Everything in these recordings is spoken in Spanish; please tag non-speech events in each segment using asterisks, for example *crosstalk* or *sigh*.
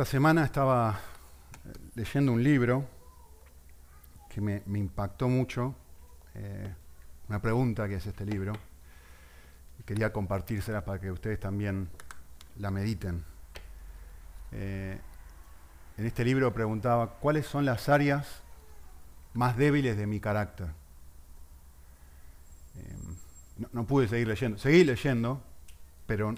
Esta semana estaba leyendo un libro que me, impactó mucho, eh, una pregunta que es este libro, quería compartírsela para que ustedes también la mediten. Eh, en este libro preguntaba, ¿cuáles son las áreas más débiles de mi carácter? Eh, no, no, pude seguir leyendo, seguí leyendo, pero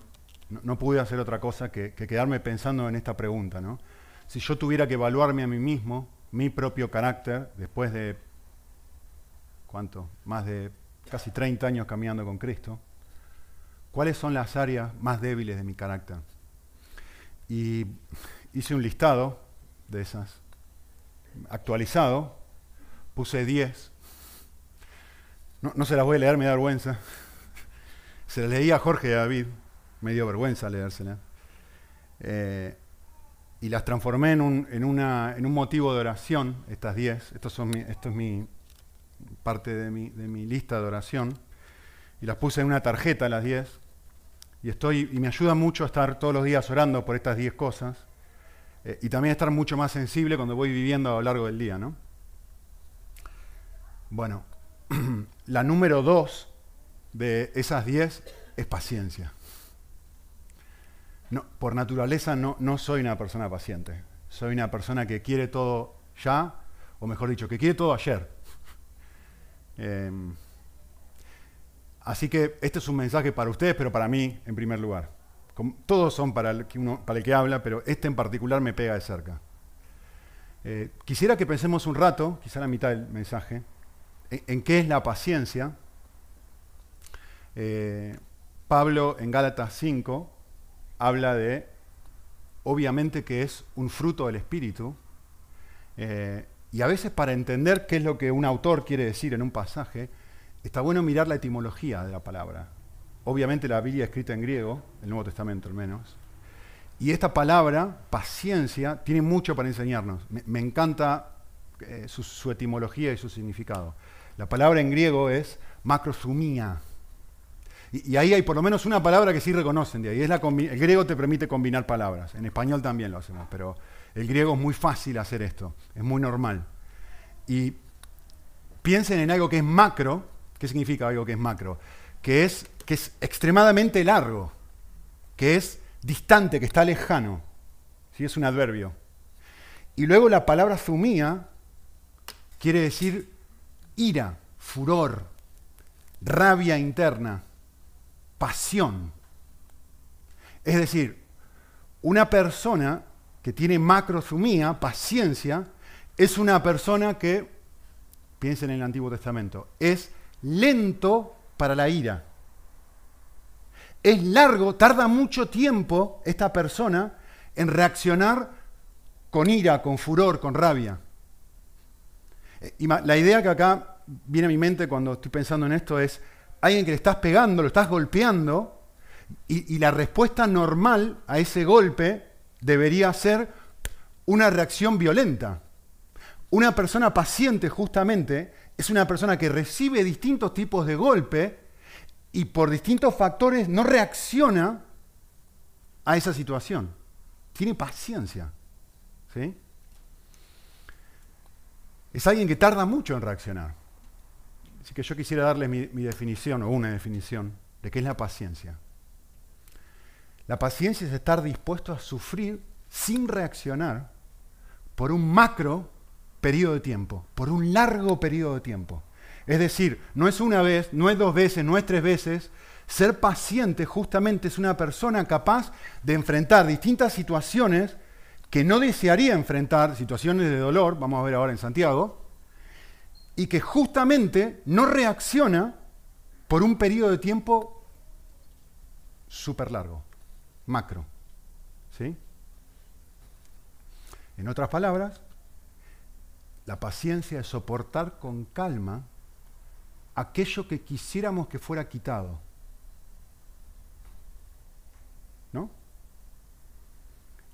no, pude hacer otra cosa que, que, quedarme pensando en esta pregunta. ¿no? Si yo tuviera que evaluarme a mí mismo, mi propio carácter, después de, ¿cuánto? Más de casi 30 años caminando con Cristo, ¿cuáles son las áreas más débiles de mi carácter? Y hice un listado de esas, actualizado, puse 10. No, no se las voy a leer, me da vergüenza. Se las leí a Jorge y a David, me dio vergüenza leérselas. Eh, y las transformé en un, motivo de oración, estas 10. Esto, es mi parte de mi, lista de oración. Y las puse en una tarjeta, las 10. Y, estoy, y me ayuda mucho a estar todos los días orando por estas 10 cosas. Eh, y también estar mucho más sensible cuando voy viviendo a lo largo del día, ¿no? Bueno, *clears throat* la número 2 de esas 10 es paciencia. No, por naturaleza no, soy una persona paciente. Soy una persona que quiere todo ya, o mejor dicho, que quiere todo ayer. *laughs* Eh, así que este es un mensaje para ustedes, pero para mí en primer lugar. Como, todos son para el, que habla, pero este en particular me pega de cerca. Eh, quisiera que pensemos un rato, quizá la mitad del mensaje, en, en qué es la paciencia. Eh, Pablo en Gálatas 5 habla de, obviamente que es un fruto del Espíritu, eh, y a veces para entender qué es lo que un autor quiere decir en un pasaje, está bueno mirar la etimología de la palabra. Obviamente la Biblia escrita en griego, el Nuevo Testamento al menos, y esta palabra, paciencia, tiene mucho para enseñarnos. Me, encanta eh, su, su, etimología y su significado. La palabra en griego es macrosumía, y, ahí hay por lo menos una palabra que sí reconocen de ahí. Es la el griego te permite combinar palabras. En español también lo hacemos, pero el griego es muy fácil hacer esto. Es muy normal. Y piensen en algo que es macro. ¿Qué significa algo que es macro? Que es, que es extremadamente largo, que es distante, que está lejano. ¿Sí? Es un adverbio. Y luego la palabra zumía quiere decir ira, furor, rabia interna pasión. Es decir, una persona que tiene macrosumía, paciencia, es una persona que, piensen en el Antiguo Testamento, es lento para la ira. Es largo, tarda mucho tiempo esta persona en reaccionar con ira, con furor, con rabia. La idea que acá viene a mi mente cuando estoy pensando en esto es, alguien que le estás pegando, lo estás golpeando, y, la respuesta normal a ese golpe debería ser una reacción violenta. Una persona paciente justamente es una persona que recibe distintos tipos de golpe y por distintos factores no reacciona a esa situación. Tiene paciencia. ¿sí? Es alguien que tarda mucho en reaccionar. Así que yo quisiera darles mi, mi, definición o una definición de qué es la paciencia. La paciencia es estar dispuesto a sufrir sin reaccionar por un macro periodo de tiempo, por un largo periodo de tiempo. Es decir, no es una vez, no es dos veces, no es tres veces. Ser paciente justamente es una persona capaz de enfrentar distintas situaciones que no desearía enfrentar, situaciones de dolor, vamos a ver ahora en Santiago, y que justamente no reacciona por un periodo de tiempo súper largo, macro. ¿Sí? En otras palabras, la paciencia es soportar con calma aquello que quisiéramos que fuera quitado. ¿No?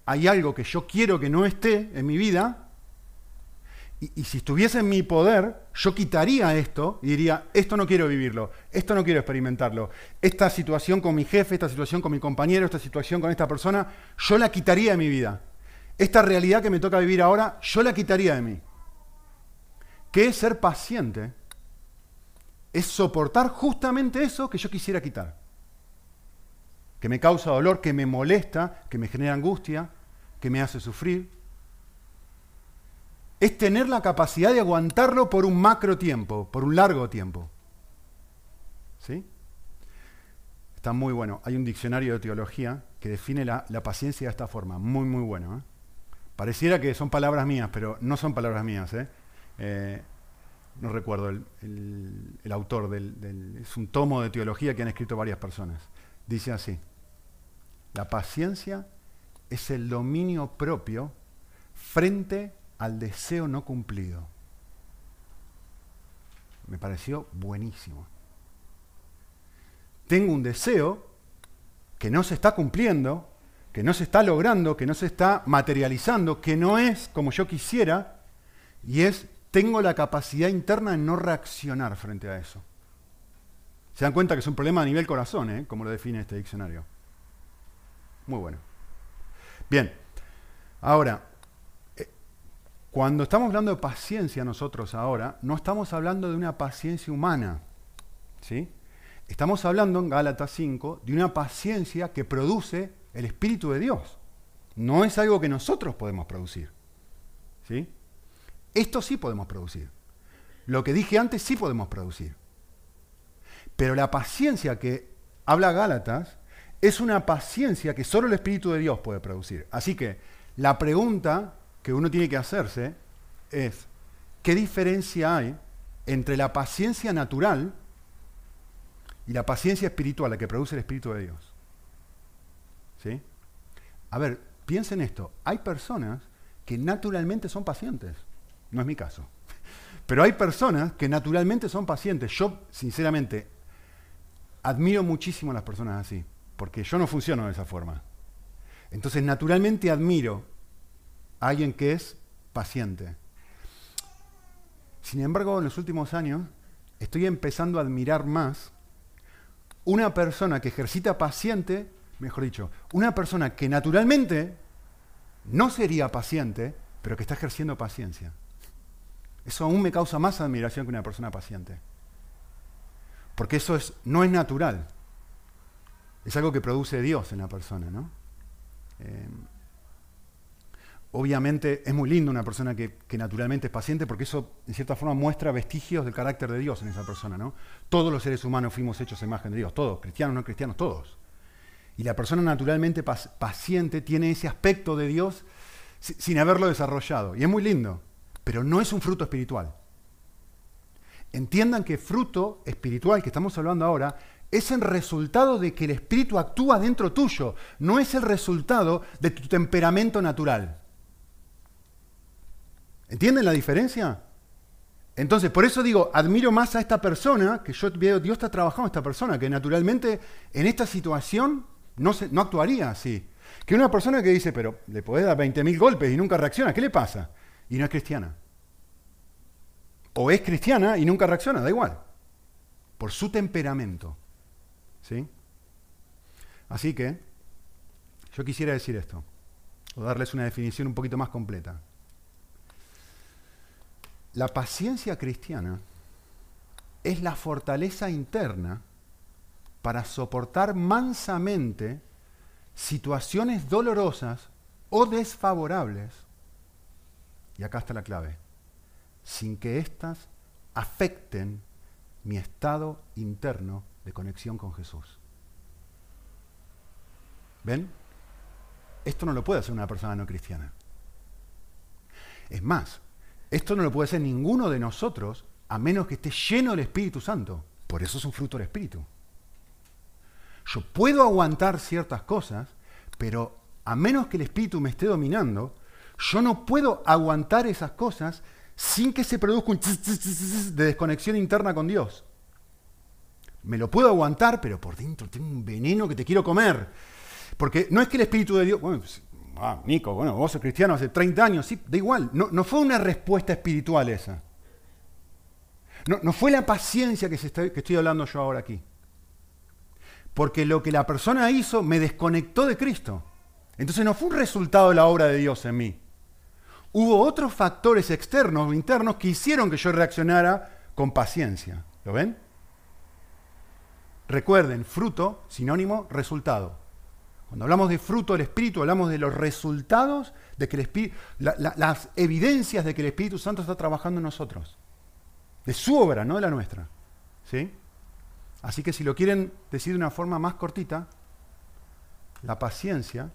Hay algo que yo quiero que no esté en mi vida y, si estuviese en mi poder, yo quitaría esto y diría, esto no quiero vivirlo, esto no quiero experimentarlo. Esta situación con mi jefe, esta situación con mi compañero, esta situación con esta persona, yo la quitaría de mi vida. esta realidad que me toca vivir ahora, yo la quitaría de mí. ¿Qué es ser paciente? Es soportar justamente eso que yo quisiera quitar. Que me causa dolor, que me molesta, que me genera angustia, que me hace sufrir. Es tener la capacidad de aguantarlo por un macro tiempo, por un largo tiempo. ¿Sí? Está muy bueno. Hay un diccionario de teología que define la, paciencia de esta forma. Muy, muy bueno. ¿eh? Pareciera que son palabras mías, pero no son palabras mías. ¿eh? Eh, no recuerdo el, autor del, Es un tomo de teología que han escrito varias personas. Dice así. La paciencia es el dominio propio frente al deseo no cumplido. Me pareció buenísimo tengo un deseo que no se está cumpliendo, que no se está logrando, que no se está materializando, que no es como yo quisiera, y es, tengo la capacidad interna de no reaccionar frente a eso. Se dan cuenta que es un problema a nivel corazón, ¿eh? como lo define este diccionario. Muy bueno. Bien, ahora, cuando estamos hablando de paciencia nosotros ahora, no estamos hablando de una paciencia humana, ¿sí? Estamos hablando en Gálatas 5 de una paciencia que produce el Espíritu de Dios. No es algo que nosotros podemos producir. ¿Sí? Esto sí podemos producir. Lo que dije antes sí podemos producir. Pero la paciencia que habla Gálatas es una paciencia que solo el Espíritu de Dios puede producir. Así que la pregunta que uno tiene que hacerse es, ¿qué diferencia hay entre la paciencia natural y la paciencia espiritual, la que produce el Espíritu de Dios. ¿Sí? A ver, piensen esto. Hay personas que naturalmente son pacientes. No es mi caso. Pero hay personas que naturalmente son pacientes. Yo, sinceramente, admiro muchísimo a las personas así, porque yo no funciono de esa forma. Entonces, naturalmente admiro alguien que es paciente. Sin embargo, en los últimos años estoy empezando a admirar más una persona que ejercita paciente, mejor dicho, una persona que naturalmente no sería paciente, pero que está ejerciendo paciencia. Eso aún me causa más admiración que una persona paciente. Porque eso es, no es natural. Es algo que produce Dios en la persona, ¿no? Eh, Obviamente es muy lindo una persona que, naturalmente es paciente porque eso en cierta forma muestra vestigios del carácter de Dios en esa persona. ¿no? Todos los seres humanos fuimos hechos a imagen de Dios, todos, cristianos, no cristianos, todos. Y la persona naturalmente paciente tiene ese aspecto de Dios sin haberlo desarrollado. Y es muy lindo, pero no es un fruto espiritual. Entiendan que fruto espiritual que estamos hablando ahora es el resultado de que el Espíritu actúa dentro tuyo, no es el resultado de tu temperamento natural. ¿Entienden la diferencia? Entonces, por eso digo, admiro más a esta persona, que yo veo, Dios está trabajando en esta persona, que naturalmente en esta situación no actuaría así. Que una persona que dice, pero le podés dar 20.000 golpes y nunca reacciona, ¿qué le pasa? Y no es cristiana. O es cristiana y nunca reacciona, da igual. Por su temperamento. ¿Sí? Así que, yo quisiera decir esto, o darles una definición un poquito más completa. La paciencia cristiana es la fortaleza interna para soportar mansamente situaciones dolorosas o desfavorables, y acá está la clave, sin que éstas afecten mi estado interno de conexión con Jesús. ¿Ven? Esto no lo puede hacer una persona no cristiana. Es más, esto no lo puede hacer ninguno de nosotros a menos que esté lleno del Espíritu Santo. Por eso es un fruto del Espíritu. Yo puedo aguantar ciertas cosas, pero a menos que el Espíritu me esté dominando, yo no puedo aguantar esas cosas sin que se produzca un de desconexión interna con Dios. Me lo puedo aguantar, pero por dentro tengo un veneno que te quiero comer. Porque no es que el Espíritu de Dios, ah, Nico, bueno, vos sos cristiano hace 30 años, sí, da igual, no, fue una respuesta espiritual esa. No, fue la paciencia que, que estoy hablando yo ahora aquí. Porque lo que la persona hizo me desconectó de Cristo. Entonces no fue un resultado de la obra de Dios en mí. Hubo otros factores externos o internos que hicieron que yo reaccionara con paciencia. ¿Lo ven? Recuerden, fruto, sinónimo, resultado. Cuando hablamos de fruto del Espíritu, hablamos de los resultados de que las evidencias de que el Espíritu Santo está trabajando en nosotros. De su obra, no de la nuestra. ¿Sí? Así que si lo quieren decir de una forma más cortita, la paciencia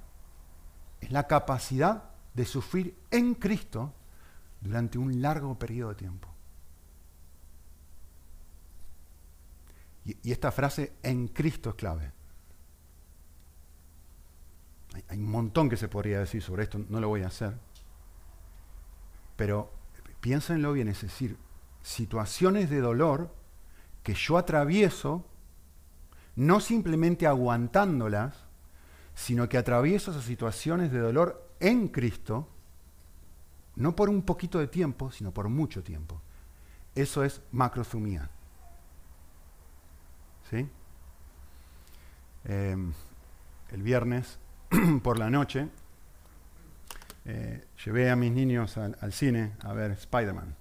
es la capacidad de sufrir en Cristo durante un largo periodo de tiempo. Y, esta frase en Cristo es clave. Hay, un montón que se podría decir sobre esto, no lo voy a hacer. Pero piénsenlo bien, es decir, situaciones de dolor que yo atravieso, no simplemente aguantándolas, sino que atravieso esas situaciones de dolor en Cristo, no por un poquito de tiempo, sino por mucho tiempo. Eso es macrozumía. ¿Sí? Em, el viernes *clears throat* por la noche eh, llevé a mis niños al, cine a ver Spider-Man.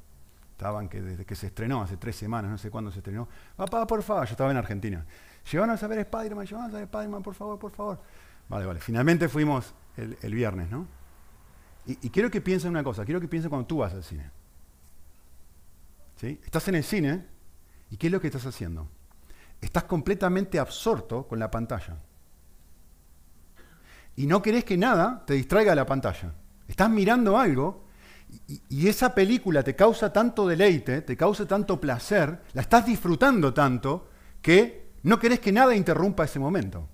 Estaban que desde que se estrenó, hace tres semanas, no sé cuándo se estrenó. Papá, por favor, yo estaba en Argentina. Llevanos a ver Spider-Man, llevanos a ver Spider-Man, por favor, por favor. Vale, vale. Finalmente fuimos el, viernes, ¿no? Y, quiero que piensen una cosa, quiero que piensen cuando tú vas al cine. ¿Sí? Estás en el cine y ¿qué es lo que estás haciendo? Estás completamente absorto con la pantalla. Y no querés que nada te distraiga de la pantalla. Estás mirando algo y, esa película te causa tanto deleite, te causa tanto placer, la estás disfrutando tanto que no querés que nada interrumpa ese momento.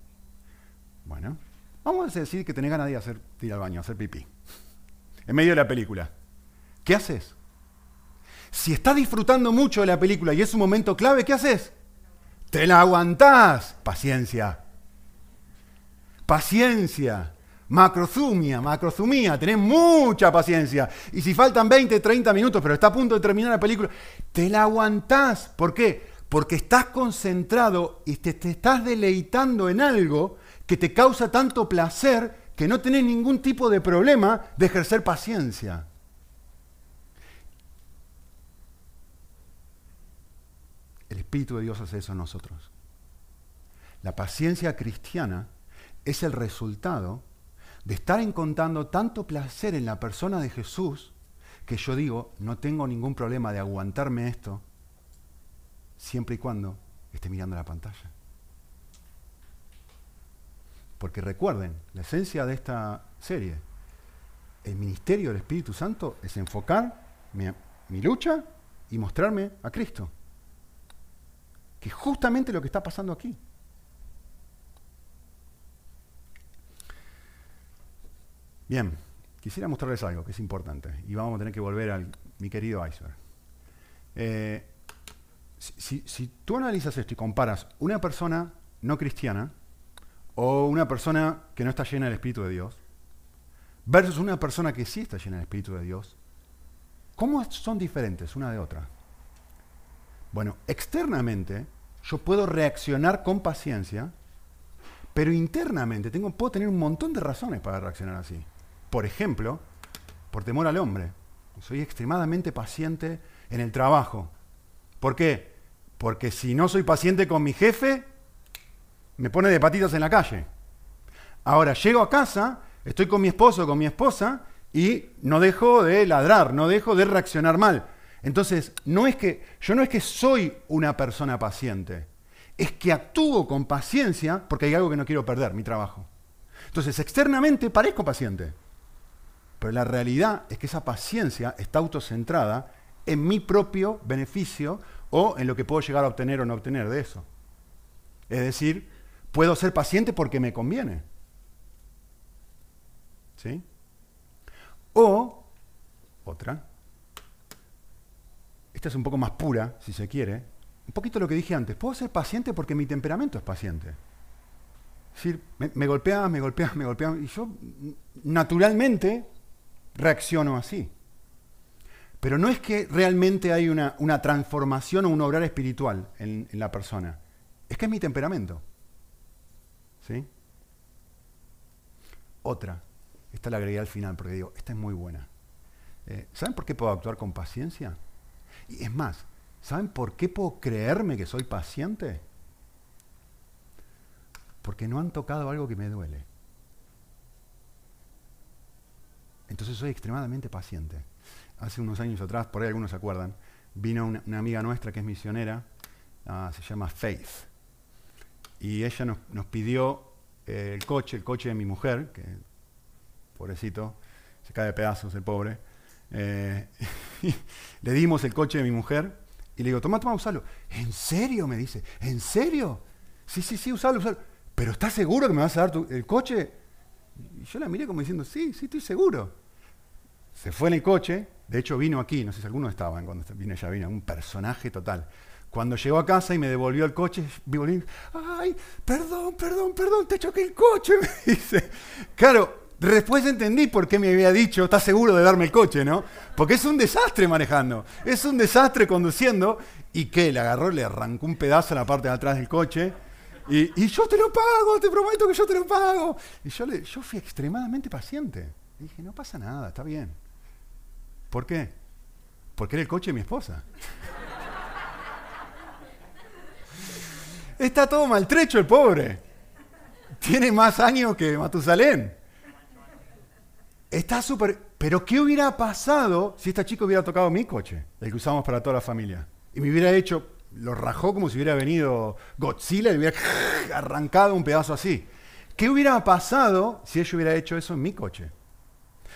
Bueno, vamos a decir que tenés ganas de hacer, al baño, hacer pipí, en medio de la película. ¿Qué haces? Si estás disfrutando mucho de la película y es un momento clave, ¿qué haces? Te la aguantás. Paciencia. Paciencia. Macrozumia, macrozumia, tenés mucha paciencia. Y si faltan 20, 30 minutos, pero está a punto de terminar la película, te la aguantás. ¿Por qué? Porque estás concentrado y te, te estás deleitando en algo que te causa tanto placer que no tenés ningún tipo de problema de ejercer paciencia. El Espíritu de Dios hace eso en nosotros. La paciencia cristiana es el resultado de estar encontrando tanto placer en la persona de Jesús que yo digo, no tengo ningún problema de aguantarme esto siempre y cuando esté mirando la pantalla. Porque recuerden, la esencia de esta serie, el ministerio del Espíritu Santo es enfocar mi, lucha y mostrarme a Cristo. Que es justamente lo que está pasando aquí. Bien, quisiera mostrarles algo que es importante y vamos a tener que volver a mi querido iceberg. Eh, si, tú analizas esto y comparas una persona no cristiana o una persona que no está llena del Espíritu de Dios versus una persona que sí está llena del Espíritu de Dios, ¿cómo son diferentes una de otra? Bueno, externamente yo puedo reaccionar con paciencia, pero internamente tengo, puedo tener un montón de razones para reaccionar así. Por ejemplo, por temor al hombre. Soy extremadamente paciente en el trabajo. ¿Por qué? Porque si no soy paciente con mi jefe, me pone de patitas en la calle. Ahora, llego a casa, estoy con mi esposo con mi esposa y no dejo de ladrar, no dejo de reaccionar mal. Entonces, no es que yo no es que soy una persona paciente, es que actúo con paciencia porque hay algo que no quiero perder, mi trabajo. Entonces, externamente parezco paciente. Pero la realidad es que esa paciencia está autocentrada en mi propio beneficio o en lo que puedo llegar a obtener o no obtener de eso. Es decir, puedo ser paciente porque me conviene. ¿Sí? O, otra, esta es un poco más pura, si se quiere, un poquito lo que dije antes, puedo ser paciente porque mi temperamento es paciente. Es decir, me, me golpea, me golpea, me golpea, y yo naturalmente reacciono así. Pero no es que realmente hay una, transformación o un obrar espiritual en, la persona. Es que es mi temperamento. ¿Sí? otra. Esta la agregué al final porque digo, esta es muy buena. Eh, ¿Saben por qué puedo actuar con paciencia? Y es más, ¿saben por qué puedo creerme que soy paciente? Porque no han tocado algo que me duele. Entonces soy extremadamente paciente. Hace unos años atrás, por ahí algunos se acuerdan, vino una, amiga nuestra que es misionera, ah, se llama Faith. Y ella nos, pidió eh, el coche, el coche de mi mujer, que pobrecito, se cae de pedazos el pobre. Eh, *laughs* le dimos el coche de mi mujer y le digo, toma, toma, usalo. ¿En serio? Me dice, ¿en serio? Sí, sí, sí, usalo, usalo. ¿Pero estás seguro que me vas a dar el coche? Y yo la miré como diciendo, sí, sí, estoy seguro. Se fue en el coche, de hecho vino aquí, no sé si algunos estaban cuando vino ella, vino, un personaje total. Cuando llegó a casa y me devolvió el coche, vivo ay, perdón, perdón, perdón, te choqué el coche, *laughs* me dice. Claro, Después entendí por qué me había dicho, ¿estás seguro de darme el coche, no? Porque es un desastre manejando, es un desastre conduciendo. ¿Y qué? Le agarró, le arrancó un pedazo a la parte de atrás del coche. Y, yo te lo pago, te prometo que yo te lo pago. Y yo, le, yo fui extremadamente paciente. dije, no pasa nada, está bien. ¿Por qué? Porque era el coche de mi esposa. *laughs* Está todo maltrecho el pobre. Tiene más años que Matusalén. Está súper... Pero ¿qué hubiera pasado si esta chica hubiera tocado mi coche, el que usamos para toda la familia? Y me hubiera hecho, lo rajó como si hubiera venido Godzilla y hubiera *laughs* arrancado un pedazo así. ¿Qué hubiera pasado si ella hubiera hecho eso en mi coche?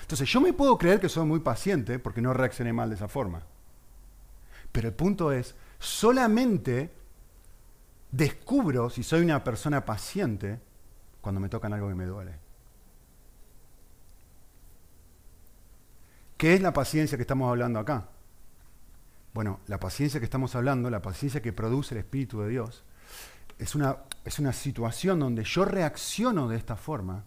Entonces yo me puedo creer que soy muy paciente porque no reaccioné mal de esa forma. Pero el punto es, solamente descubro si soy una persona paciente cuando me tocan algo que me duele. ¿Qué es la paciencia que estamos hablando acá? Bueno, la paciencia que estamos hablando, la paciencia que produce el Espíritu de Dios, es una, es una situación donde yo reacciono de esta forma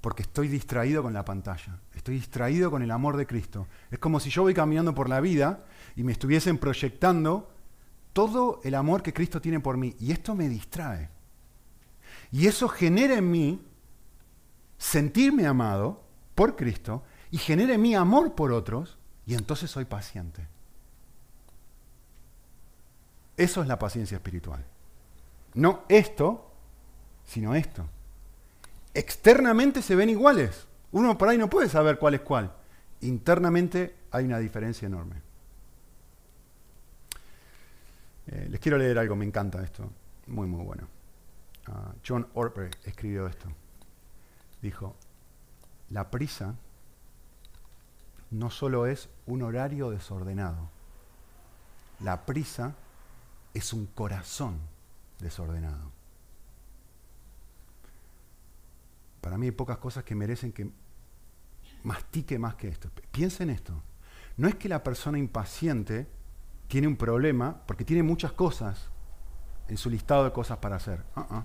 porque estoy distraído con la pantalla, estoy distraído con el amor de Cristo. Es como si yo voy caminando por la vida y me estuviesen proyectando todo el amor que Cristo tiene por mí. Y esto me distrae. Y eso genera en mí sentirme amado por Cristo y genere mi amor por otros y entonces soy paciente. Eso es la paciencia espiritual. No esto, sino esto. Externamente se ven iguales. Uno por ahí no puede saber cuál es cuál. Internamente hay una diferencia enorme. Eh, les quiero leer algo, me encanta esto. Muy, muy bueno. Ah, John Orper escribió esto. Dijo, la prisa no solo es un horario desordenado, la prisa es un corazón desordenado. Para mí hay pocas cosas que merecen que mastique más que esto. Piensen esto. No es que la persona impaciente tiene un problema porque tiene muchas cosas en su listado de cosas para hacer. Uh-uh.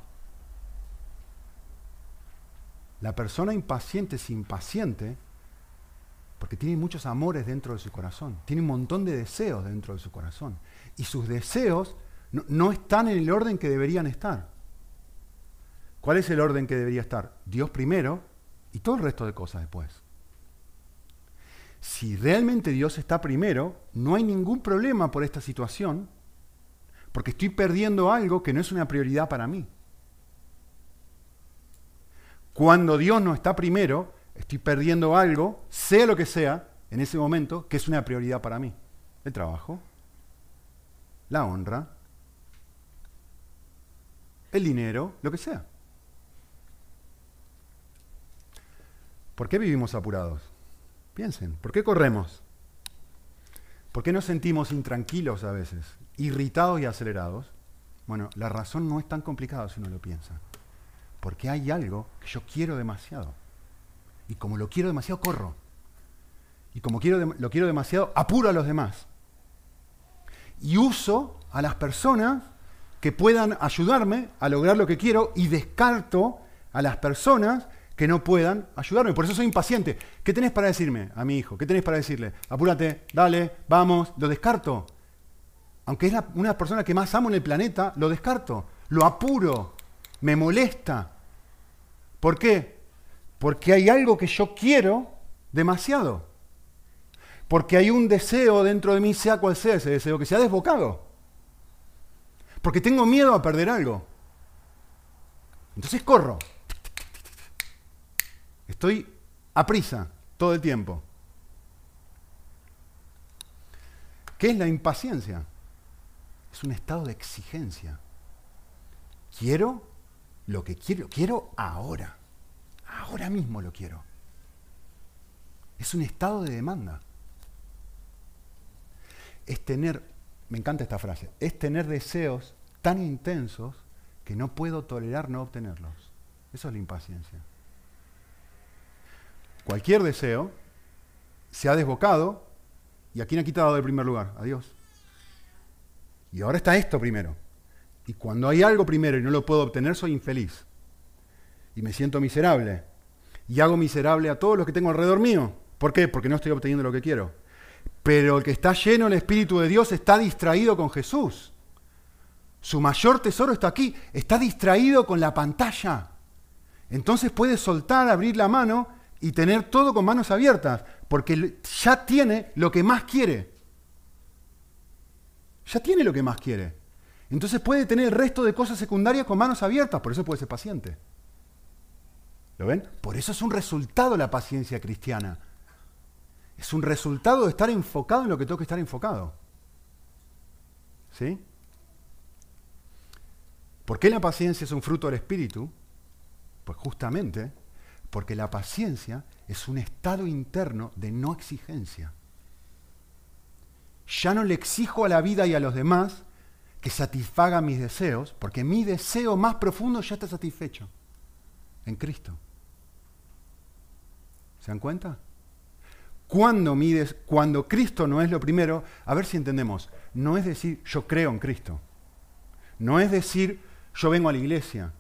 La persona impaciente es impaciente porque tiene muchos amores dentro de su corazón, tiene un montón de deseos dentro de su corazón. Y sus deseos no, están en el orden que deberían estar. ¿Cuál es el orden que debería estar? Dios primero y todo el resto de cosas después. Si realmente Dios está primero, no hay ningún problema por esta situación, porque estoy perdiendo algo que no es una prioridad para mí. Cuando Dios no está primero, estoy perdiendo algo, sea lo que sea, en ese momento, que es una prioridad para mí. El trabajo, la honra, el dinero, lo que sea. ¿Por qué vivimos apurados? Piensen, ¿por qué corremos? ¿Por qué nos sentimos intranquilos a veces, irritados y acelerados? Bueno, la razón no es tan complicada si uno lo piensa. Porque hay algo que yo quiero demasiado. Y como lo quiero demasiado, corro. Y como quiero, lo quiero demasiado, apuro a los demás. Y uso a las personas que puedan ayudarme a lograr lo que quiero y descarto a las personas que no puedan ayudarme. Por eso soy impaciente. ¿Qué tenés para decirme a mi hijo? ¿Qué tenés para decirle? Apúrate, dale, vamos, lo descarto. Aunque es una de las personas que más amo en el planeta, lo descarto, lo apuro, me molesta. ¿Por qué? Porque hay algo que yo quiero demasiado. Porque hay un deseo dentro de mí, sea cual sea ese deseo, que se ha desbocado. Porque tengo miedo a perder algo. Entonces corro. Estoy a prisa todo el tiempo. ¿Qué es la impaciencia? Es un estado de exigencia. Quiero lo que quiero, quiero ahora. Ahora mismo lo quiero. Es un estado de demanda. Es tener, me encanta esta frase, es tener deseos tan intensos que no puedo tolerar no obtenerlos. Eso es la impaciencia. Cualquier deseo se ha desbocado y a quién ha quitado del primer lugar? A Dios. Y ahora está esto primero. Y cuando hay algo primero y no lo puedo obtener, soy infeliz. Y me siento miserable. Y hago miserable a todos los que tengo alrededor mío. ¿Por qué? Porque no estoy obteniendo lo que quiero. Pero el que está lleno del Espíritu de Dios está distraído con Jesús. Su mayor tesoro está aquí. Está distraído con la pantalla. Entonces puede soltar, abrir la mano y tener todo con manos abiertas. Porque ya tiene lo que más quiere. Ya tiene lo que más quiere. Entonces puede tener el resto de cosas secundarias con manos abiertas, por eso puede ser paciente. ¿Lo ven? Por eso es un resultado la paciencia cristiana. Es un resultado de estar enfocado en lo que tengo que estar enfocado. ¿Sí? ¿Por qué la paciencia es un fruto del Espíritu? Pues justamente porque la paciencia es un estado interno de no exigencia. Ya no le exijo a la vida y a los demás que satisfaga mis deseos, porque mi deseo más profundo ya está satisfecho en Cristo. ¿Se dan cuenta? Cuando, cuando Cristo no es lo primero, a ver si entendemos, no es decir yo creo en Cristo, no es decir yo vengo a la iglesia,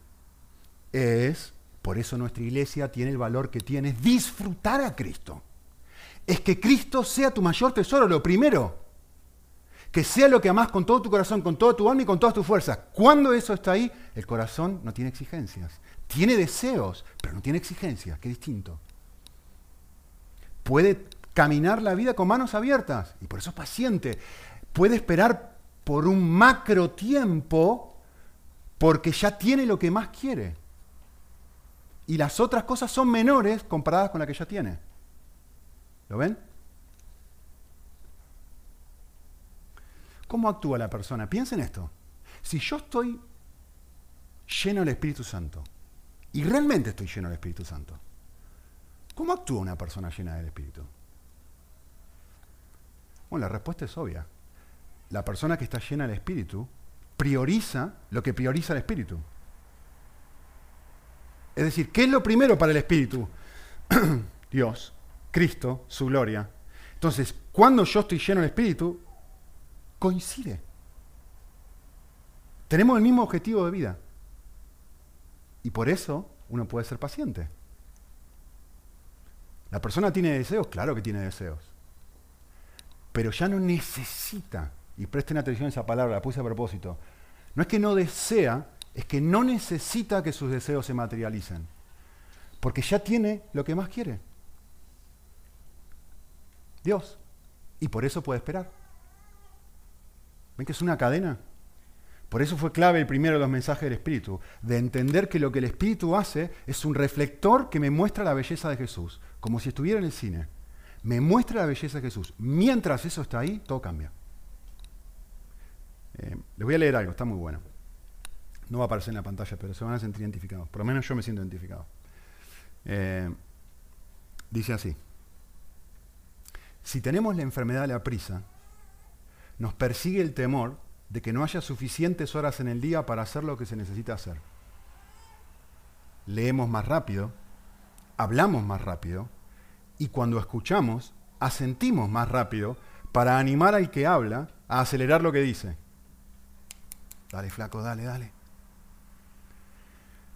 es, por eso nuestra iglesia tiene el valor que tiene, es disfrutar a Cristo. Es que Cristo sea tu mayor tesoro, lo primero que sea lo que amas con todo tu corazón, con todo tu alma y con todas tus fuerzas. Cuando eso está ahí, el corazón no tiene exigencias. Tiene deseos, pero no tiene exigencias, que distinto. Puede caminar la vida con manos abiertas y por eso es paciente. Puede esperar por un macro tiempo porque ya tiene lo que más quiere. Y las otras cosas son menores comparadas con la que ya tiene. ¿Lo ven? ¿Cómo actúa la persona? Piensen esto. Si yo estoy lleno del Espíritu Santo, y realmente estoy lleno del Espíritu Santo, ¿cómo actúa una persona llena del Espíritu? La respuesta es obvia. La persona que está llena del Espíritu prioriza lo que prioriza el Espíritu. Es decir, ¿qué es lo primero para el Espíritu? *clears throat* Dios, Cristo, su gloria. Entonces, cuando yo estoy lleno del Espíritu, coincide. Tenemos el mismo objetivo de vida. Y por eso uno puede ser paciente. La persona tiene deseos, claro que tiene deseos. Pero ya no necesita, y presten atención a esa palabra, la puse a propósito, no es que no desea, es que no necesita que sus deseos se materialicen. Porque ya tiene lo que más quiere. Dios. Y por eso puede esperar. ¿Ven que es una cadena? Por eso fue clave el primero de los mensajes del Espíritu, de entender que lo que el Espíritu hace es un reflector que me muestra la belleza de Jesús, como si estuviera en el cine. Me muestra la belleza de Jesús. Mientras eso está ahí, todo cambia. Eh, les voy a leer algo, está muy bueno. No va a aparecer en la pantalla, pero se van a sentir identificados. Por lo menos yo me siento identificado. Eh, dice así. Si tenemos la enfermedad de la prisa, nos persigue el temor de que no haya suficientes horas en el día para hacer lo que se necesita hacer. Leemos más rápido, hablamos más rápido y cuando escuchamos, asentimos más rápido para animar al que habla a acelerar lo que dice. Dale, flaco, dale, dale.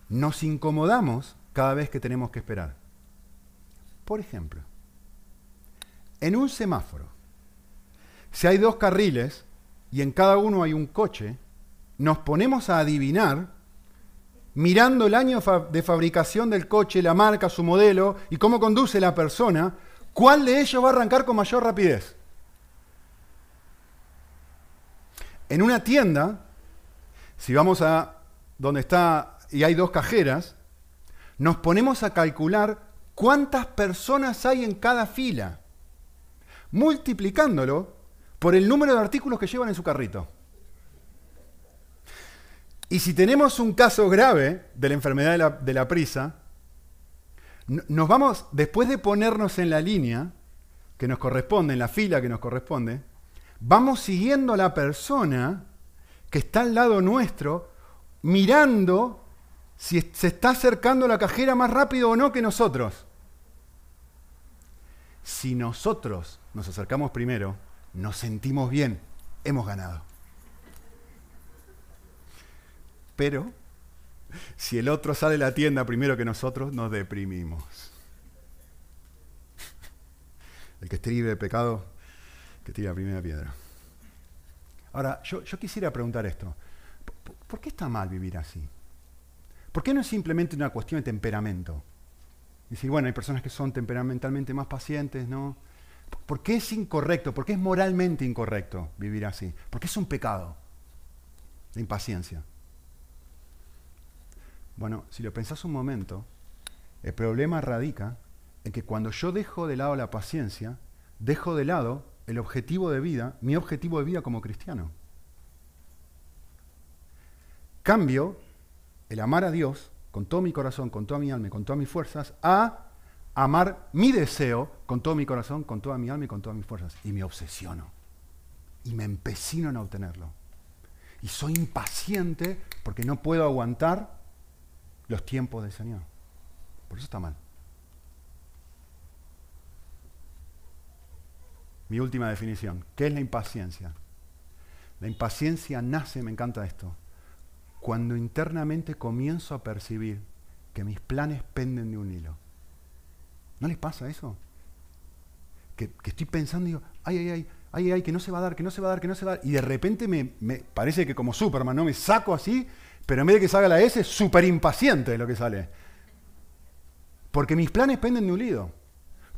Nos incomodamos cada vez que tenemos que esperar. Por ejemplo, en un semáforo, si hay dos carriles y en cada uno hay un coche, nos ponemos a adivinar mirando el año de fabricación del coche, la marca, su modelo y cómo conduce la persona, ¿cuál de ellos va a arrancar con mayor rapidez? En una tienda, si vamos a donde está y hay dos cajeras, nos ponemos a calcular cuántas personas hay en cada fila, multiplicándolo por el número de artículos que llevan en su carrito. Y si tenemos un caso grave de la enfermedad de la, prisa, nos vamos, después de ponernos en la línea que nos corresponde, en la fila que nos corresponde, vamos siguiendo a la persona que está al lado nuestro, mirando si se está acercando la cajera más rápido o no que nosotros. Si nosotros nos acercamos primero, nos sentimos bien, hemos ganado. Pero si el otro sale de la tienda primero que nosotros, nos deprimimos. El que esté libre de pecado, que tire la primera piedra. Ahora, yo, quisiera preguntar esto. ¿Por qué está mal vivir así? ¿Por qué no es simplemente una cuestión de temperamento? Decir, bueno, hay personas que son temperamentalmente más pacientes, ¿no? ¿Por qué es incorrecto? ¿Por qué es moralmente incorrecto vivir así? Porque es un pecado, la impaciencia. Bueno, si lo pensás un momento, el problema radica en que cuando yo dejo de lado la paciencia, dejo de lado el objetivo de vida, mi objetivo de vida como cristiano. Cambio el amar a Dios con todo mi corazón, con toda mi alma y con todas mis fuerzas, a amar mi deseo con todo mi corazón, con toda mi alma y con todas mis fuerzas. Y me obsesiono. Y me empecino en obtenerlo. Y soy impaciente porque no puedo aguantar los tiempos del Señor. Por eso está mal. Mi última definición. ¿Qué es la impaciencia? La impaciencia nace, me encanta esto, cuando internamente comienzo a percibir que mis planes penden de un hilo. ¿No les pasa eso? Que, estoy pensando y digo, ay, ay, ay, ay, ay, que no se va a dar, que no se va a dar, que no se va a dar. Y de repente me, parece que como Superman, ¿no? Me saco así pero en vez de que salga la S, súper impaciente lo que sale. Porque mis planes penden de un lido.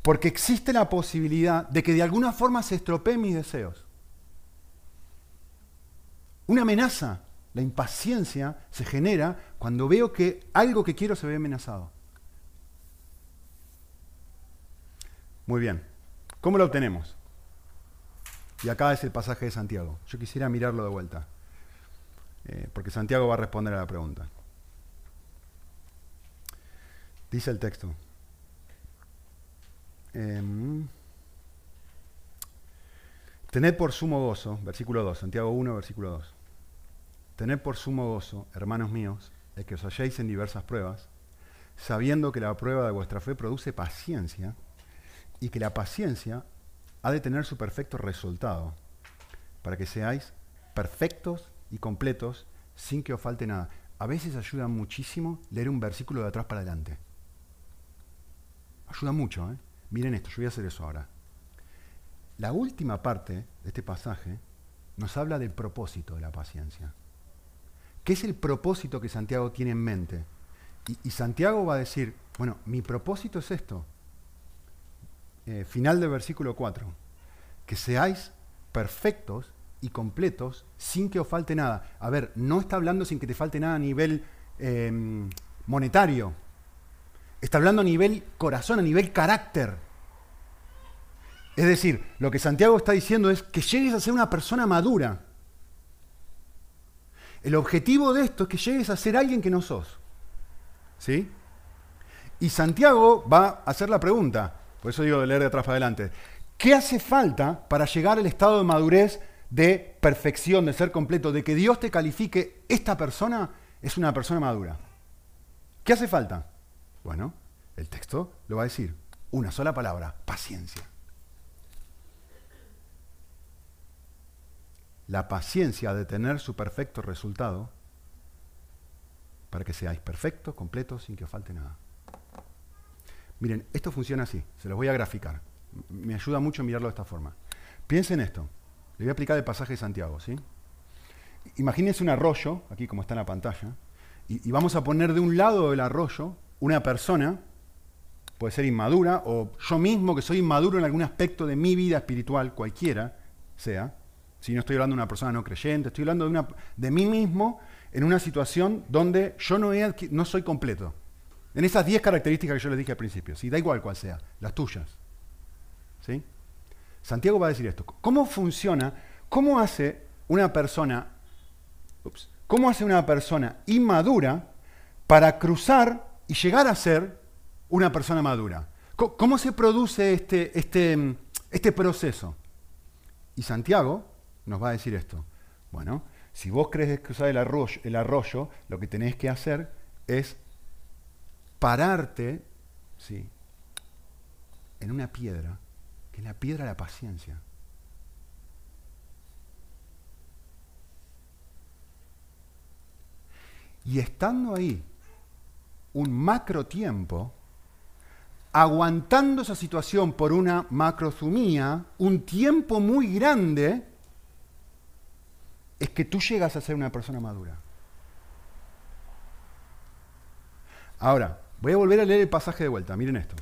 Porque existe la posibilidad de que de alguna forma se estropeen mis deseos. Una amenaza, la impaciencia, se genera cuando veo que algo que quiero se ve amenazado. Muy bien. ¿Cómo lo obtenemos? Y acá es el pasaje de Santiago. Yo quisiera mirarlo de vuelta. Eh, porque Santiago va a responder a la pregunta. Dice el texto. Em, tened por sumo gozo, versículo 2, Santiago 1, versículo 2. Tened por sumo gozo, hermanos míos, el que os halléis en diversas pruebas, sabiendo que la prueba de vuestra fe produce paciencia y que la paciencia ha de tener su perfecto resultado, para que seáis perfectos y completos sin que os falte nada. A veces ayuda muchísimo leer un versículo de atrás para adelante. Ayuda mucho, ¿eh? Miren esto, yo voy a hacer eso ahora. La última parte de este pasaje nos habla del propósito de la paciencia. ¿Qué es el propósito que Santiago tiene en mente? Y, y Santiago va a decir, bueno, mi propósito es esto. Eh, final del versículo 4. Que seáis perfectos y completos sin que os falte nada. A ver, no está hablando sin que te falte nada a nivel em, monetario. Está hablando a nivel corazón, a nivel carácter. Es decir, lo que Santiago está diciendo es que llegues a ser una persona madura. El objetivo de esto es que llegues a ser alguien que no sos. ¿Sí? Y Santiago va a hacer la pregunta, por eso digo de leer de atrás para adelante. ¿Qué hace falta para llegar al estado de madurez de perfección, de ser completo, de que Dios te califique, esta persona es una persona madura. ¿Qué hace falta? Bueno, el texto lo va a decir. Una sola palabra, paciencia. La paciencia de tener su perfecto resultado para que seáis perfectos, completos, sin que os falte nada. Miren, esto funciona así, se los voy a graficar. Me ayuda mucho mirarlo de esta forma. Piensen esto. Le voy a aplicar el pasaje de Santiago, ¿sí? Imagínense un arroyo, aquí como está en la pantalla. Y, vamos a poner de un lado del arroyo una persona, puede ser inmadura, o yo mismo que soy inmaduro en algún aspecto de mi vida espiritual, cualquiera sea, si no estoy hablando de una persona no creyente, estoy hablando de mí mismo en una situación donde yo no, he, no soy completo. En esas 10 características que yo les dije al principio, ¿sí? da igual cuál sea, las tuyas. ¿sí? Santiago va a decir esto. ¿Cómo funciona? ¿Cómo hace una persona, ups, cómo hace una persona inmadura para cruzar y llegar a ser una persona madura? ¿Cómo se produce este, este, este proceso? Y Santiago nos va a decir esto. Bueno, si vos crees cruzar el arroyo, el arroyo, lo que tenés que hacer es pararte ¿sí? en una piedra, que es la piedra de la paciencia. Y estando ahí un macro tiempo, aguantando esa situación por una macrozumía, un tiempo muy grande, es que tú llegas a ser una persona madura. Ahora, voy a volver a leer el pasaje de vuelta. Miren esto.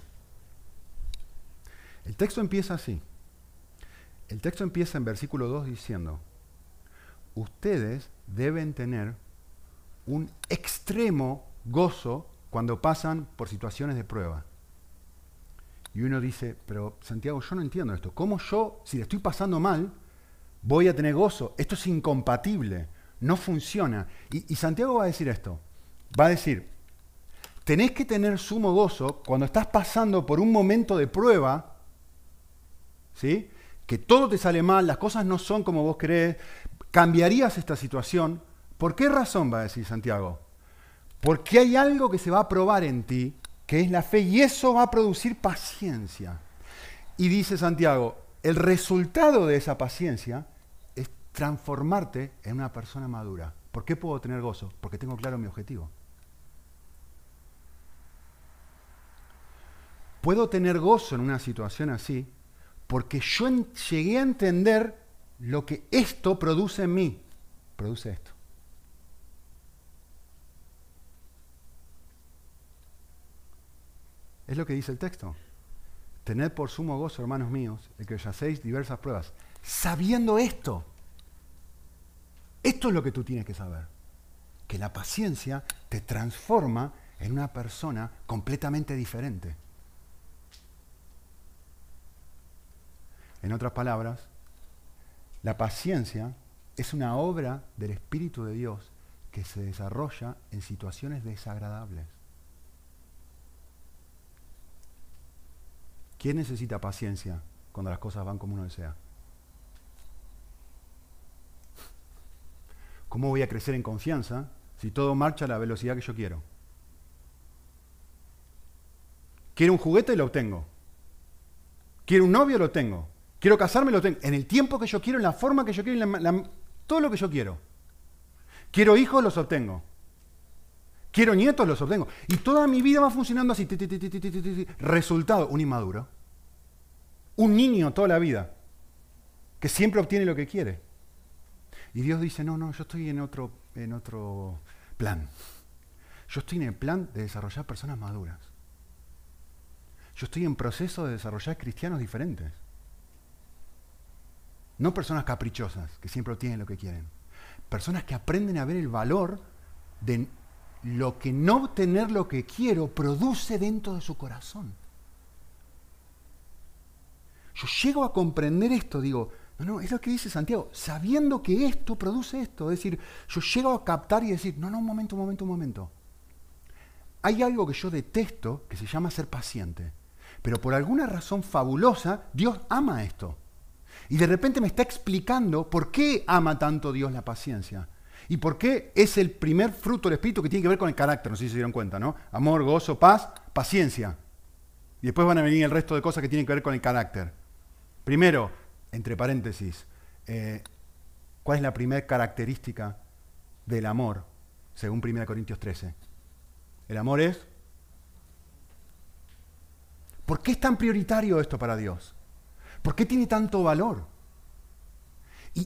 El texto empieza así. El texto empieza en versículo 2 diciendo, ustedes deben tener un extremo gozo cuando pasan por situaciones de prueba. Y uno dice, pero Santiago, yo no entiendo esto. ¿Cómo yo, si le estoy pasando mal, voy a tener gozo. Esto es incompatible, no funciona. Y, Santiago va a decir esto, va a decir, tenés que tener sumo gozo cuando estás pasando por un momento de prueba, ¿sí? que todo te sale mal, las cosas no son como vos querés, cambiarías esta situación. ¿Por qué razón va a decir Santiago? Porque hay algo que se va a probar en ti, que es la fe, y eso va a producir paciencia. Y dice Santiago, el resultado de esa paciencia es transformarte en una persona madura. ¿Por qué puedo tener gozo? Porque tengo claro mi objetivo. Puedo tener gozo en una situación así porque yo llegué a entender lo que esto produce en mí. Produce esto. Es lo que dice el texto. Tened por sumo gozo, hermanos míos, el que os hacéis diversas pruebas, sabiendo esto. Esto es lo que tú tienes que saber. Que la paciencia te transforma en una persona completamente diferente. En otras palabras, la paciencia es una obra del Espíritu de Dios que se desarrolla en situaciones desagradables. ¿Quién necesita paciencia cuando las cosas van como uno desea? ¿Cómo voy a crecer en confianza si todo marcha a la velocidad que yo quiero? Quiero un juguete, lo obtengo. Quiero un novio, lo tengo. Quiero casarme, lo tengo. En el tiempo que yo quiero, en la forma que yo quiero, todo lo que yo quiero. Quiero hijos, los obtengo. Quiero nietos, los obtengo. Y toda mi vida va funcionando así. Resultado, un inmaduro. Un niño toda la vida, que siempre obtiene lo que quiere. Y Dios dice, no, no, yo estoy en otro, en otro plan. Yo estoy en el plan de desarrollar personas maduras. Yo estoy en proceso de desarrollar cristianos diferentes. No personas caprichosas, que siempre obtienen lo que quieren. Personas que aprenden a ver el valor de lo que no tener lo que quiero produce dentro de su corazón. Yo llego a comprender esto, digo, no, no, es lo que dice Santiago, sabiendo que esto produce esto. Es decir, yo llego a captar y decir, no, no, un momento, un momento, un momento. Hay algo que yo detesto que se llama ser paciente. Pero por alguna razón fabulosa, Dios ama esto. Y de repente me está explicando por qué ama tanto Dios la paciencia. ¿Y por qué es el primer fruto del Espíritu que tiene que ver con el carácter? No sé si se dieron cuenta, ¿no? Amor, gozo, paz, paciencia. Y después van a venir el resto de cosas que tienen que ver con el carácter. Primero, entre paréntesis, eh, ¿cuál es la primera característica del amor, según 1 Corintios 13? El amor es... ¿Por qué es tan prioritario esto para Dios? ¿Por qué tiene tanto valor?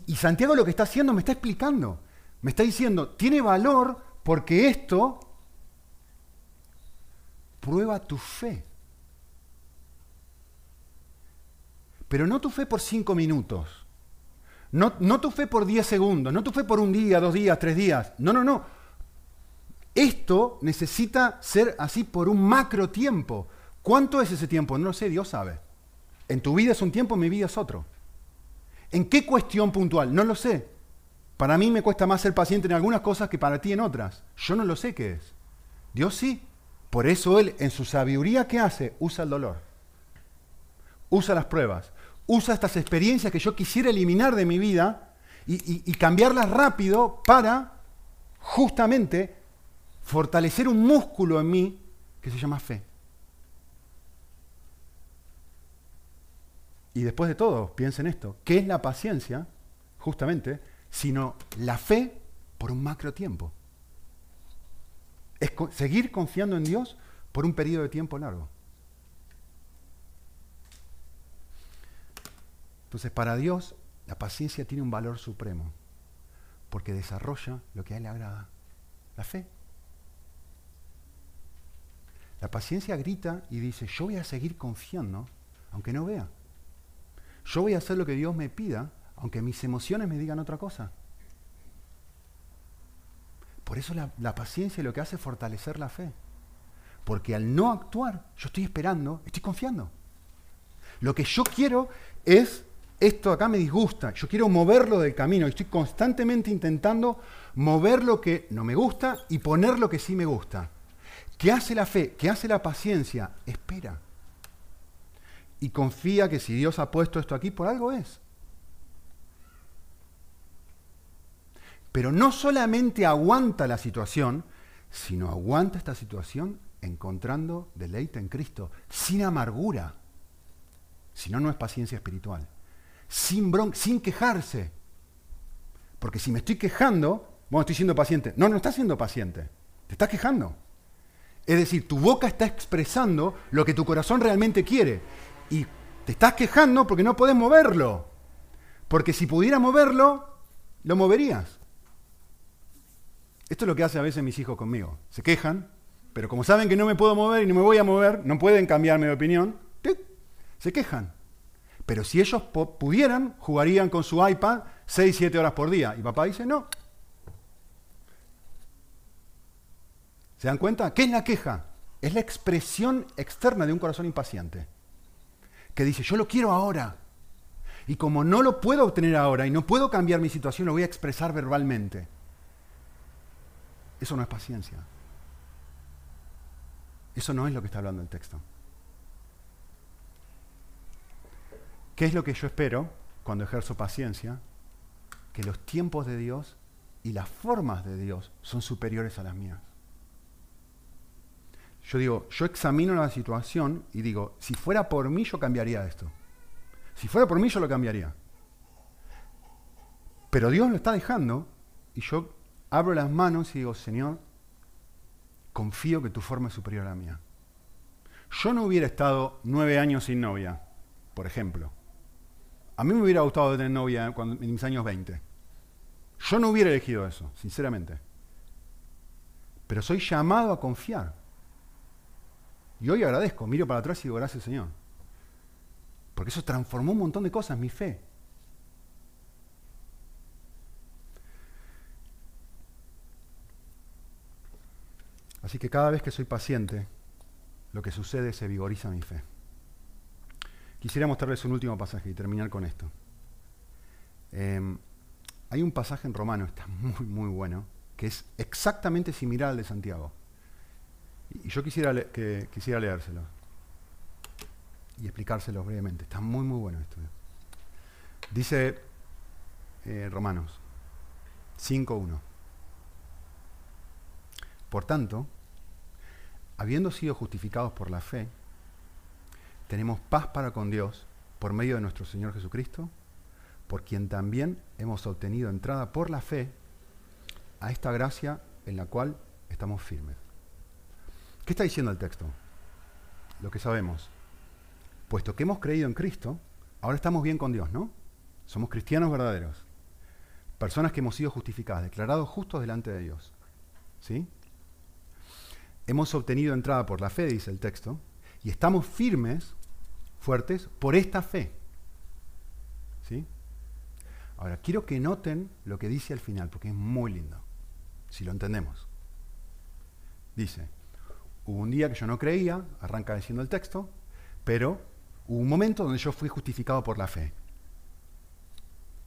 y Santiago lo que está haciendo me está explicando. Me está diciendo, tiene valor porque esto prueba tu fe. Pero no tu fe por cinco minutos. No, no tu fe por diez segundos. No tu fe por un día, dos días, tres días. No, no, no. Esto necesita ser así por un macro tiempo. ¿Cuánto es ese tiempo? No lo sé, Dios sabe. En tu vida es un tiempo, en mi vida es otro. ¿En qué cuestión puntual? No lo sé. Para mí me cuesta más ser paciente en algunas cosas que para ti en otras. Yo no lo sé qué es. Dios sí. Por eso Él, en su sabiduría que hace, usa el dolor. Usa las pruebas. Usa estas experiencias que yo quisiera eliminar de mi vida y, y cambiarlas rápido para justamente fortalecer un músculo en mí que se llama fe. Y después de todo, piensen esto, ¿qué es la paciencia? Justamente, sino la fe por un macro tiempo. Es seguir confiando en Dios por un periodo de tiempo largo. Entonces, para Dios, la paciencia tiene un valor supremo, porque desarrolla lo que a Él le agrada, la fe. La paciencia grita y dice, yo voy a seguir confiando, aunque no vea. Yo voy a hacer lo que Dios me pida, aunque mis emociones me digan otra cosa. Por eso la, paciencia lo que hace es fortalecer la fe. Porque al no actuar, yo estoy esperando, estoy confiando. Lo que yo quiero es, esto acá me disgusta, yo quiero moverlo del camino. Estoy constantemente intentando mover lo que no me gusta y poner lo que sí me gusta. ¿Qué hace la fe? ¿Qué hace la paciencia? Espera y confía que si Dios ha puesto esto aquí, por algo es. Pero no solamente aguanta la situación, sino aguanta esta situación encontrando deleite en Cristo, sin amargura. Si no, no es paciencia espiritual. Sin bronca, sin quejarse. Porque si me estoy quejando, bueno, estoy siendo paciente. No, no estás siendo paciente. Te estás quejando. Es decir, tu boca está expresando lo que tu corazón realmente quiere y te estás quejando porque no podés moverlo. Porque si pudiera moverlo, lo moverías. Esto es lo que hace a veces mis hijos conmigo. Se quejan, pero como saben que no me puedo mover y no me voy a mover, no pueden cambiarme de opinión, se quejan. Pero si ellos pudieran, jugarían con su iPad 6, 7 horas por día. Y papá dice, no. ¿Se dan cuenta? ¿Qué es la queja? Es la expresión externa de un corazón impaciente que dice, yo lo quiero ahora. Y como no lo puedo obtener ahora y no puedo cambiar mi situación, lo voy a expresar verbalmente. Eso no es paciencia. Eso no es lo que está hablando el texto. ¿Qué es lo que yo espero cuando ejerzo paciencia? Que los tiempos de Dios y las formas de Dios son superiores a las mías. Yo digo, yo examino la situación y digo, si fuera por mí yo cambiaría esto. Si fuera por mí yo lo cambiaría. Pero Dios lo está dejando y yo abro las manos y digo, Señor, confío que tu forma es superior a la mía. Yo no hubiera estado nueve años sin novia, por ejemplo. A mí me hubiera gustado tener novia en mis años 20. Yo no hubiera elegido eso, sinceramente. Pero soy llamado a confiar. Y hoy agradezco, miro para atrás y digo, gracias Señor. Porque eso transformó un montón de cosas, mi fe. Así que cada vez que soy paciente, lo que sucede es se vigoriza mi fe. Quisiera mostrarles un último pasaje y terminar con esto. Em, hay un pasaje en Romano, está *laughs* muy, muy bueno, que es exactamente similar al de Santiago. Y yo quisiera, que, quisiera leérselo y explicárselo brevemente. Está muy, muy bueno esto. Dice eh, Romanos 5.1. Por tanto, habiendo sido justificados por la fe, tenemos paz para con Dios por medio de nuestro Señor Jesucristo, por quien también hemos obtenido entrada por la fe a esta gracia en la cual estamos firmes. ¿Qué está diciendo el texto? Lo que sabemos. Puesto que hemos creído en Cristo, ahora estamos bien con Dios, ¿no? Somos cristianos verdaderos. Personas que hemos sido justificadas, declarados justos delante de Dios. ¿Sí? Hemos obtenido entrada por la fe, dice el texto, y estamos firmes, fuertes, por esta fe. ¿Sí? Ahora, quiero que noten lo que dice al final, porque es muy lindo, si lo entendemos. Dice, hubo un día que yo no creía, arranca diciendo el texto, pero hubo un momento donde yo fui justificado por la fe.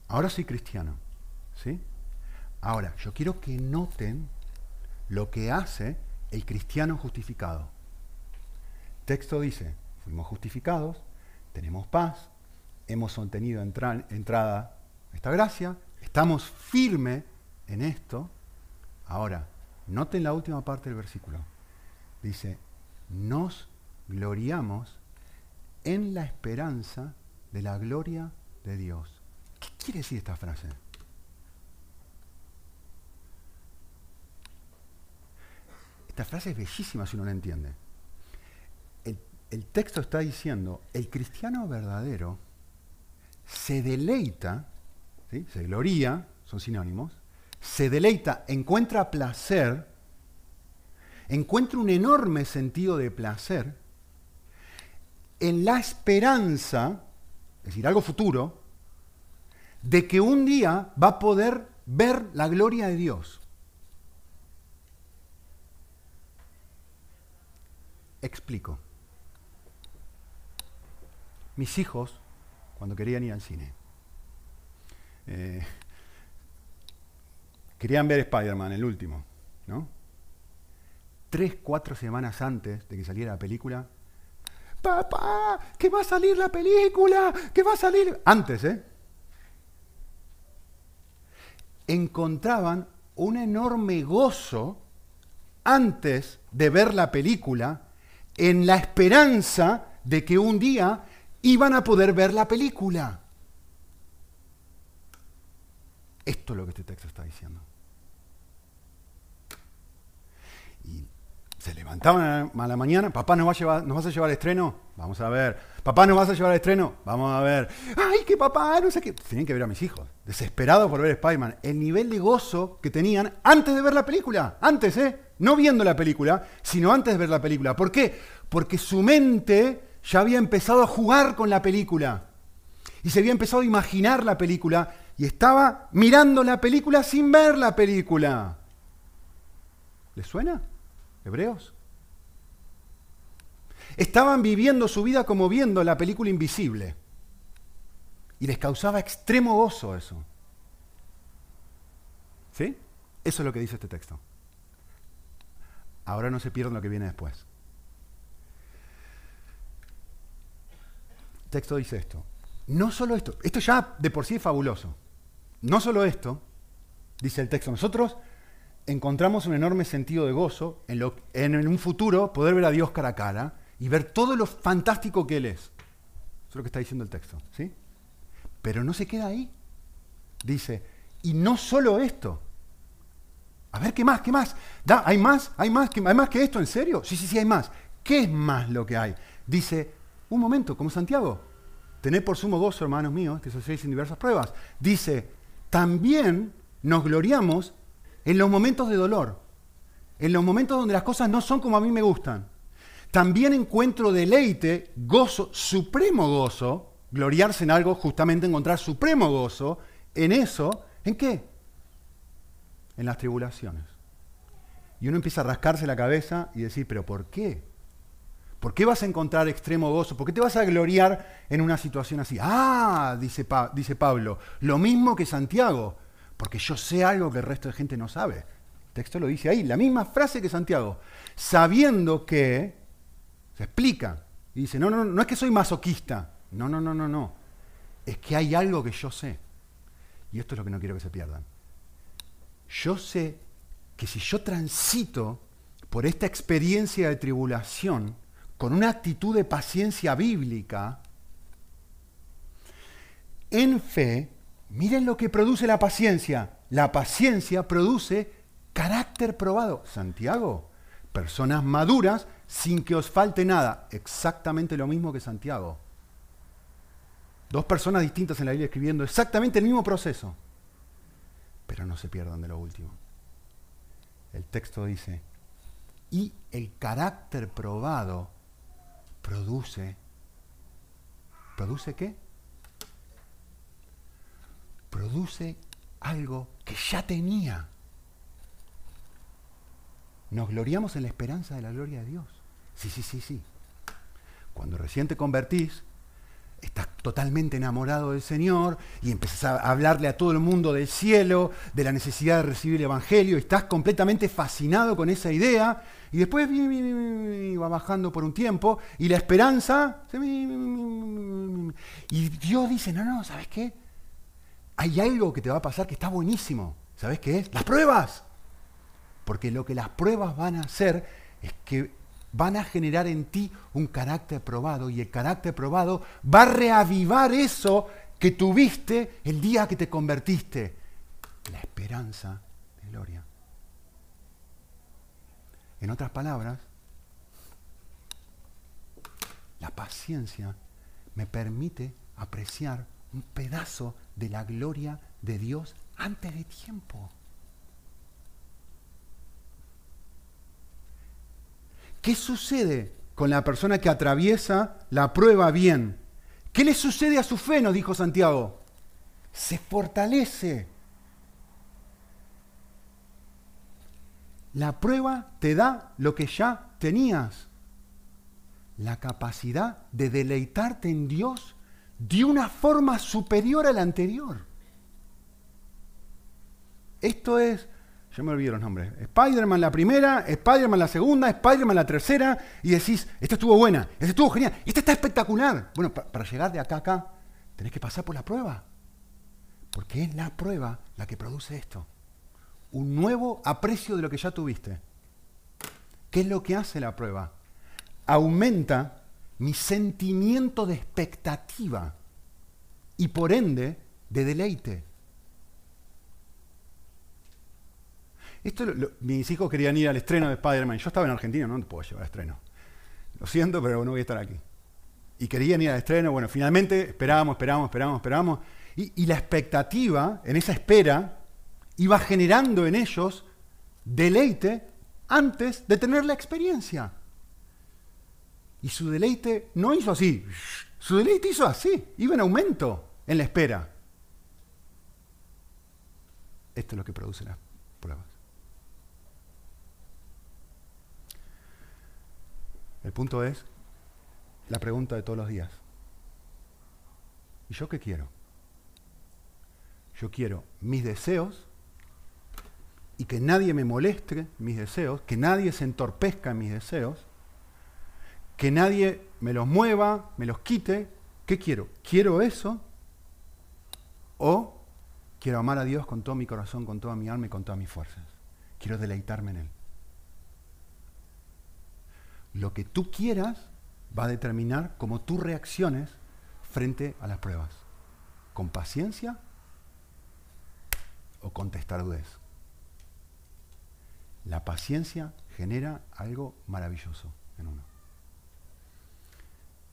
Ahora soy cristiano. ¿sí? Ahora, yo quiero que noten lo que hace el cristiano justificado. Texto dice, fuimos justificados, tenemos paz, hemos obtenido entrada esta gracia, estamos firmes en esto. Ahora, noten la última parte del versículo. Dice, nos gloriamos en la esperanza de la gloria de Dios. ¿Qué quiere decir esta frase? Esta frase es bellísima si uno la entiende. El, texto está diciendo, el cristiano verdadero se deleita, se gloria, son sinónimos, se deleita, encuentra placer, encuentra un enorme sentido de placer en la esperanza, es decir, algo futuro, de que un día va a poder ver la gloria de Dios. Explico. Mis hijos, cuando querían ir al cine, eh, querían ver Spider-Man, el último, ¿no? Tres, cuatro semanas antes de que saliera la película, papá, que va a salir la película, que va a salir... Antes, ¿eh? Encontraban un enorme gozo antes de ver la película en la esperanza de que un día iban a poder ver la película. Esto es lo que este texto está diciendo. Y se levantaban a la mañana, papá, ¿nos, va a llevar, ¿nos vas a llevar al estreno? Vamos a ver. Papá, ¿nos vas a llevar al estreno? Vamos a ver. Ay, que papá, no sé qué. Tenían que ver a mis hijos, desesperados por ver Spider-Man. El nivel de gozo que tenían antes de ver la película. Antes, ¿eh? no viendo la película, sino antes de ver la película. ¿Por qué? Porque su mente ya había empezado a jugar con la película y se había empezado a imaginar la película y estaba mirando la película sin ver la película. ¿Les suena? Hebreos. Estaban viviendo su vida como viendo la película invisible. Y les causaba extremo gozo eso. ¿Sí? Eso es lo que dice este texto. Ahora no se pierdan lo que viene después. El texto dice esto. No solo esto, esto ya de por sí es fabuloso. No solo esto, dice el texto, nosotros encontramos un enorme sentido de gozo en, lo, en un futuro poder ver a Dios cara a cara y ver todo lo fantástico que Él es. Eso es lo que está diciendo el texto. ¿sí? Pero no se queda ahí. Dice, y no solo esto, a ver, ¿qué más? ¿Qué más? ¿Da? ¿Hay más? ¿Hay más? ¿Hay más que esto? ¿En serio? Sí, sí, sí, hay más. ¿Qué es más lo que hay? Dice, un momento, como Santiago, tened por sumo gozo, hermanos míos, que sois en diversas pruebas. Dice, también nos gloriamos en los momentos de dolor, en los momentos donde las cosas no son como a mí me gustan. También encuentro deleite, gozo, supremo gozo, gloriarse en algo, justamente encontrar supremo gozo, en eso, ¿en qué? en las tribulaciones. Y uno empieza a rascarse la cabeza y decir, pero ¿por qué? ¿Por qué vas a encontrar extremo gozo? ¿Por qué te vas a gloriar en una situación así? Ah, dice, dice Pablo, lo mismo que Santiago, porque yo sé algo que el resto de gente no sabe. El texto lo dice ahí, la misma frase que Santiago, sabiendo que, se explica, y dice, no, no, no es que soy masoquista, no, no, no, no, no, es que hay algo que yo sé. Y esto es lo que no quiero que se pierdan yo sé que si yo transito por esta experiencia de tribulación con una actitud de paciencia bíblica, en fe, miren lo que produce la paciencia. La paciencia produce carácter probado. Santiago, personas maduras sin que os falte nada. Exactamente lo mismo que Santiago. Dos personas distintas en la Biblia escribiendo exactamente el mismo proceso pero no se pierdan de lo último. el texto dice, y el carácter probado produce, ¿produce qué? Produce algo que ya tenía. Nos gloriamos en la esperanza de la gloria de Dios. Sí, sí, sí, sí. Cuando recién te convertís, estás totalmente enamorado del Señor y empezás a hablarle a todo el mundo del cielo, de la necesidad de recibir el Evangelio, estás completamente fascinado con esa idea, y después va bajando por un tiempo, y la esperanza, y Dios dice, no, no, ¿sabes qué? Hay algo que te va a pasar que está buenísimo. ¿Sabes qué es? Las pruebas. Porque lo que las pruebas van a hacer es que van a generar en ti un carácter probado y el carácter probado va a reavivar eso que tuviste el día que te convertiste. La esperanza de gloria. En otras palabras, la paciencia me permite apreciar un pedazo de la gloria de Dios antes de tiempo. ¿Qué sucede con la persona que atraviesa la prueba bien? ¿Qué le sucede a su fe? Nos dijo Santiago. Se fortalece. La prueba te da lo que ya tenías. La capacidad de deleitarte en Dios de una forma superior a la anterior. Esto es yo me olvido los nombres. Spider-Man la primera, Spider-Man la segunda, Spider-Man la tercera, y decís, esta estuvo buena, esta estuvo genial, esta está espectacular. Bueno, para llegar de acá a acá, tenés que pasar por la prueba. Porque es la prueba la que produce esto. Un nuevo aprecio de lo que ya tuviste. ¿Qué es lo que hace la prueba? Aumenta mi sentimiento de expectativa y por ende de deleite. Esto, mis hijos querían ir al estreno de Spider-Man. Yo estaba en Argentina, no te puedo llevar al estreno. Lo siento, pero no voy a estar aquí. Y querían ir al estreno. Bueno, finalmente esperábamos, esperábamos, esperábamos, esperábamos. Y, y la expectativa, en esa espera, iba generando en ellos deleite antes de tener la experiencia. Y su deleite no hizo así. Su deleite hizo así. Iba en aumento en la espera. Esto es lo que produce las pruebas. El punto es la pregunta de todos los días. ¿Y yo qué quiero? Yo quiero mis deseos y que nadie me moleste mis deseos, que nadie se entorpezca en mis deseos, que nadie me los mueva, me los quite. ¿Qué quiero? ¿Quiero eso? ¿O quiero amar a Dios con todo mi corazón, con toda mi alma y con todas mis fuerzas? Quiero deleitarme en Él. Lo que tú quieras va a determinar cómo tú reacciones frente a las pruebas. ¿Con paciencia o con testarudez? La paciencia genera algo maravilloso en uno.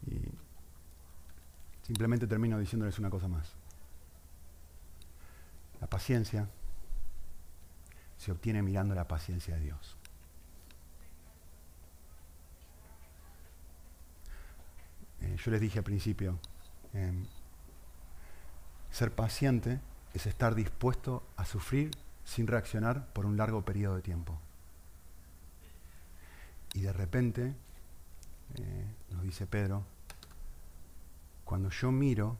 Y simplemente termino diciéndoles una cosa más. La paciencia se obtiene mirando la paciencia de Dios. Eh, yo les dije al principio, em, ser paciente es estar dispuesto a sufrir sin reaccionar por un largo periodo de tiempo. Y de repente, eh, nos dice Pedro, cuando yo miro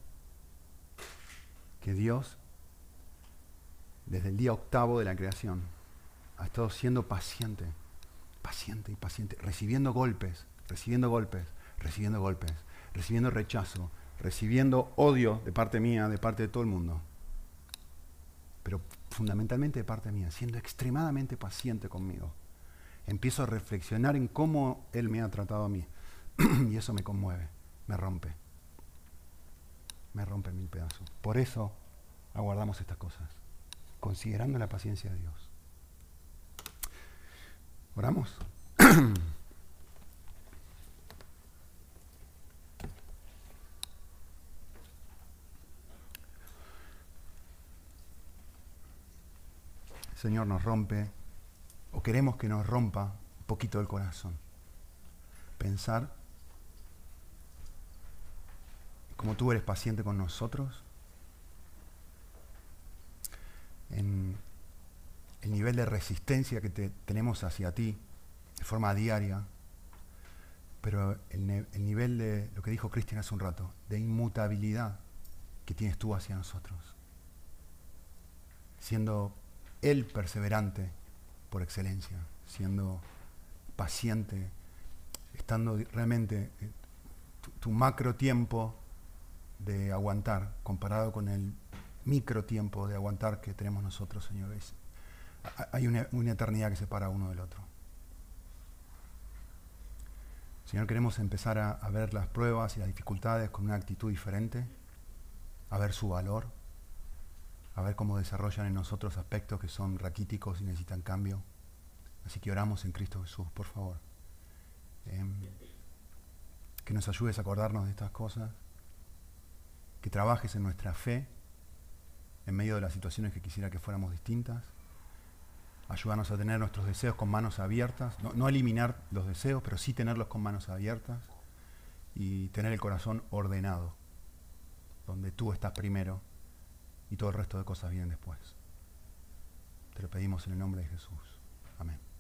que Dios, desde el día octavo de la creación, ha estado siendo paciente, paciente y paciente, recibiendo golpes, recibiendo golpes, recibiendo golpes, recibiendo rechazo, recibiendo odio de parte mía, de parte de todo el mundo. Pero fundamentalmente de parte mía, siendo extremadamente paciente conmigo. Empiezo a reflexionar en cómo Él me ha tratado a mí. *clears throat* y eso me conmueve, me rompe. Me rompe mil pedazos. Por eso aguardamos estas cosas, considerando la paciencia de Dios. ¿Oramos? *clears throat* Señor nos rompe o queremos que nos rompa un poquito el corazón. Pensar como tú eres paciente con nosotros, en el nivel de resistencia que tenemos hacia ti de forma diaria, pero el, el nivel de lo que dijo Cristian hace un rato, de inmutabilidad que tienes tú hacia nosotros, siendo Él perseverante por excelencia, siendo paciente, estando realmente eh, tu, macro tiempo de aguantar comparado con el micro tiempo de aguantar que tenemos nosotros, Señor. hay una, una eternidad que separa uno del otro. Señor, queremos empezar a, a, ver las pruebas y las dificultades con una actitud diferente, a ver su valor, a ver cómo desarrollan en nosotros aspectos que son raquíticos y necesitan cambio. Así que oramos en Cristo Jesús, por favor. Em, que nos ayudes a acordarnos de estas cosas, que trabajes en nuestra fe en medio de las situaciones que quisiera que fuéramos distintas. Ayúdanos a tener nuestros deseos con manos abiertas, no, no eliminar los deseos, pero sí tenerlos con manos abiertas y tener el corazón ordenado, donde tú estás primero y todo el resto de cosas vienen después. Te lo pedimos en el nombre de Jesús. Amén.